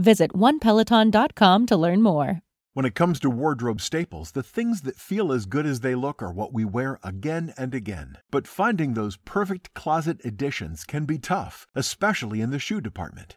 Visit onepeloton.com to learn more. When it comes to wardrobe staples, the things that feel as good as they look are what we wear again and again. But finding those perfect closet additions can be tough, especially in the shoe department.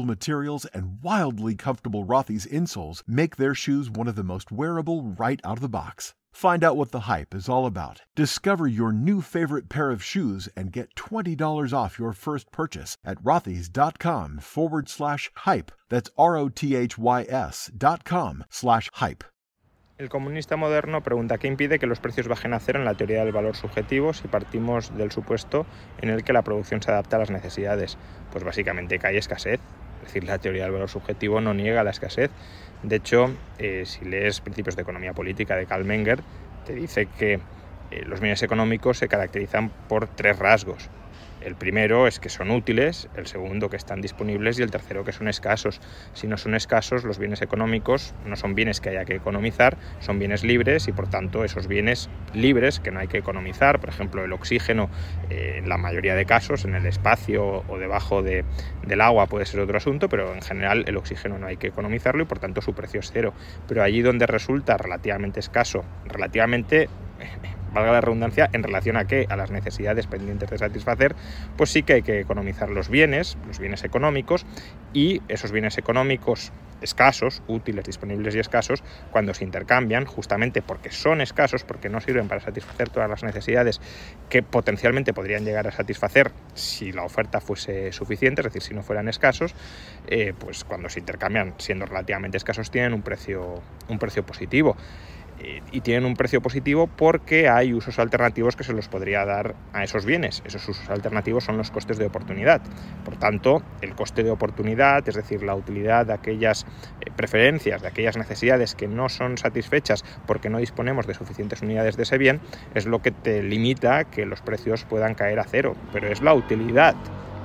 materials and wildly comfortable Rothy's insoles make their shoes one of the most wearable right out of the box. Find out what the hype is all about. Discover your new favorite pair of shoes and get $20 off your first purchase at rothys.com forward slash hype. That's R O T H Y S dot com slash hype. El comunista moderno pregunta qué impide que los precios bajen a cero en la teoría del valor subjetivo si partimos del supuesto en el que la producción se adapta a las necesidades. Pues básicamente que hay escasez. Es decir, la teoría del valor subjetivo no niega la escasez. De hecho, eh, si lees Principios de Economía Política de Karl Menger, te dice que eh, los bienes económicos se caracterizan por tres rasgos. El primero es que son útiles, el segundo que están disponibles y el tercero que son escasos. Si no son escasos, los bienes económicos no son bienes que haya que economizar, son bienes libres y por tanto esos bienes libres que no hay que economizar, por ejemplo el oxígeno eh, en la mayoría de casos en el espacio o debajo de, del agua puede ser otro asunto, pero en general el oxígeno no hay que economizarlo y por tanto su precio es cero. Pero allí donde resulta relativamente escaso, relativamente valga la redundancia, en relación a qué, a las necesidades pendientes de satisfacer, pues sí que hay que economizar los bienes, los bienes económicos, y esos bienes económicos escasos, útiles, disponibles y escasos, cuando se intercambian, justamente porque son escasos, porque no sirven para satisfacer todas las necesidades que potencialmente podrían llegar a satisfacer si la oferta fuese suficiente, es decir, si no fueran escasos, eh, pues cuando se intercambian siendo relativamente escasos tienen un precio, un precio positivo y tienen un precio positivo porque hay usos alternativos que se los podría dar a esos bienes. Esos usos alternativos son los costes de oportunidad. Por tanto, el coste de oportunidad, es decir, la utilidad de aquellas eh, preferencias, de aquellas necesidades que no son satisfechas porque no disponemos de suficientes unidades de ese bien, es lo que te limita que los precios puedan caer a cero. Pero es la utilidad,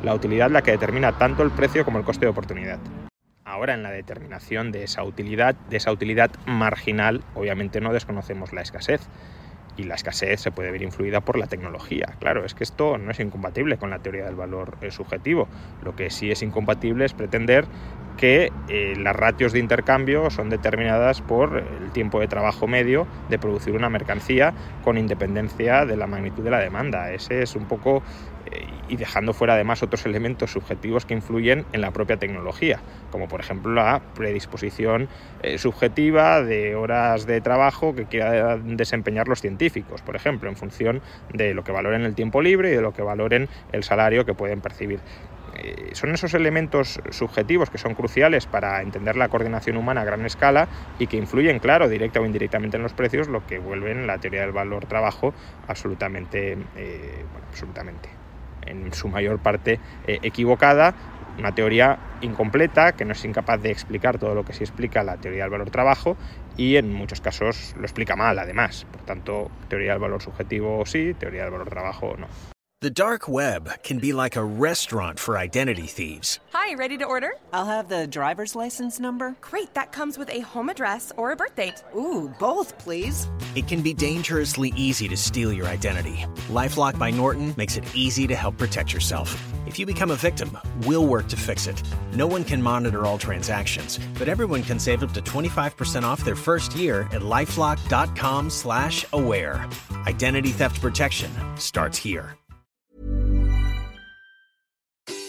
la utilidad la que determina tanto el precio como el coste de oportunidad. Ahora en la determinación de esa utilidad, de esa utilidad marginal, obviamente no desconocemos la escasez. Y la escasez se puede ver influida por la tecnología. Claro, es que esto no es incompatible con la teoría del valor eh, subjetivo. Lo que sí es incompatible es pretender que eh, las ratios de intercambio son determinadas por el tiempo de trabajo medio de producir una mercancía con independencia de la magnitud de la demanda. Ese es un poco eh, y dejando fuera además otros elementos subjetivos que influyen en la propia tecnología, como por ejemplo la predisposición eh, subjetiva de horas de trabajo que quieran desempeñar los científicos, por ejemplo, en función de lo que valoren el tiempo libre y de lo que valoren el salario que pueden percibir. Eh, son esos elementos subjetivos que son cruciales para entender la coordinación humana a gran escala y que influyen, claro, directa o indirectamente en los precios, lo que vuelven la teoría del valor trabajo absolutamente, eh, absolutamente, en su mayor parte eh, equivocada, una teoría incompleta que no es incapaz de explicar todo lo que sí explica la teoría del valor trabajo y en muchos casos lo explica mal además. Por tanto, teoría del valor subjetivo sí, teoría del valor trabajo no. The dark web can be like a restaurant for identity thieves. Hi, ready to order? I'll have the driver's license number. Great, that comes with a home address or a birth date. Ooh, both, please. It can be dangerously easy to steal your identity. Lifelock by Norton makes it easy to help protect yourself. If you become a victim, we'll work to fix it. No one can monitor all transactions, but everyone can save up to 25% off their first year at LifeLock.com/slash-aware. Identity theft protection starts here.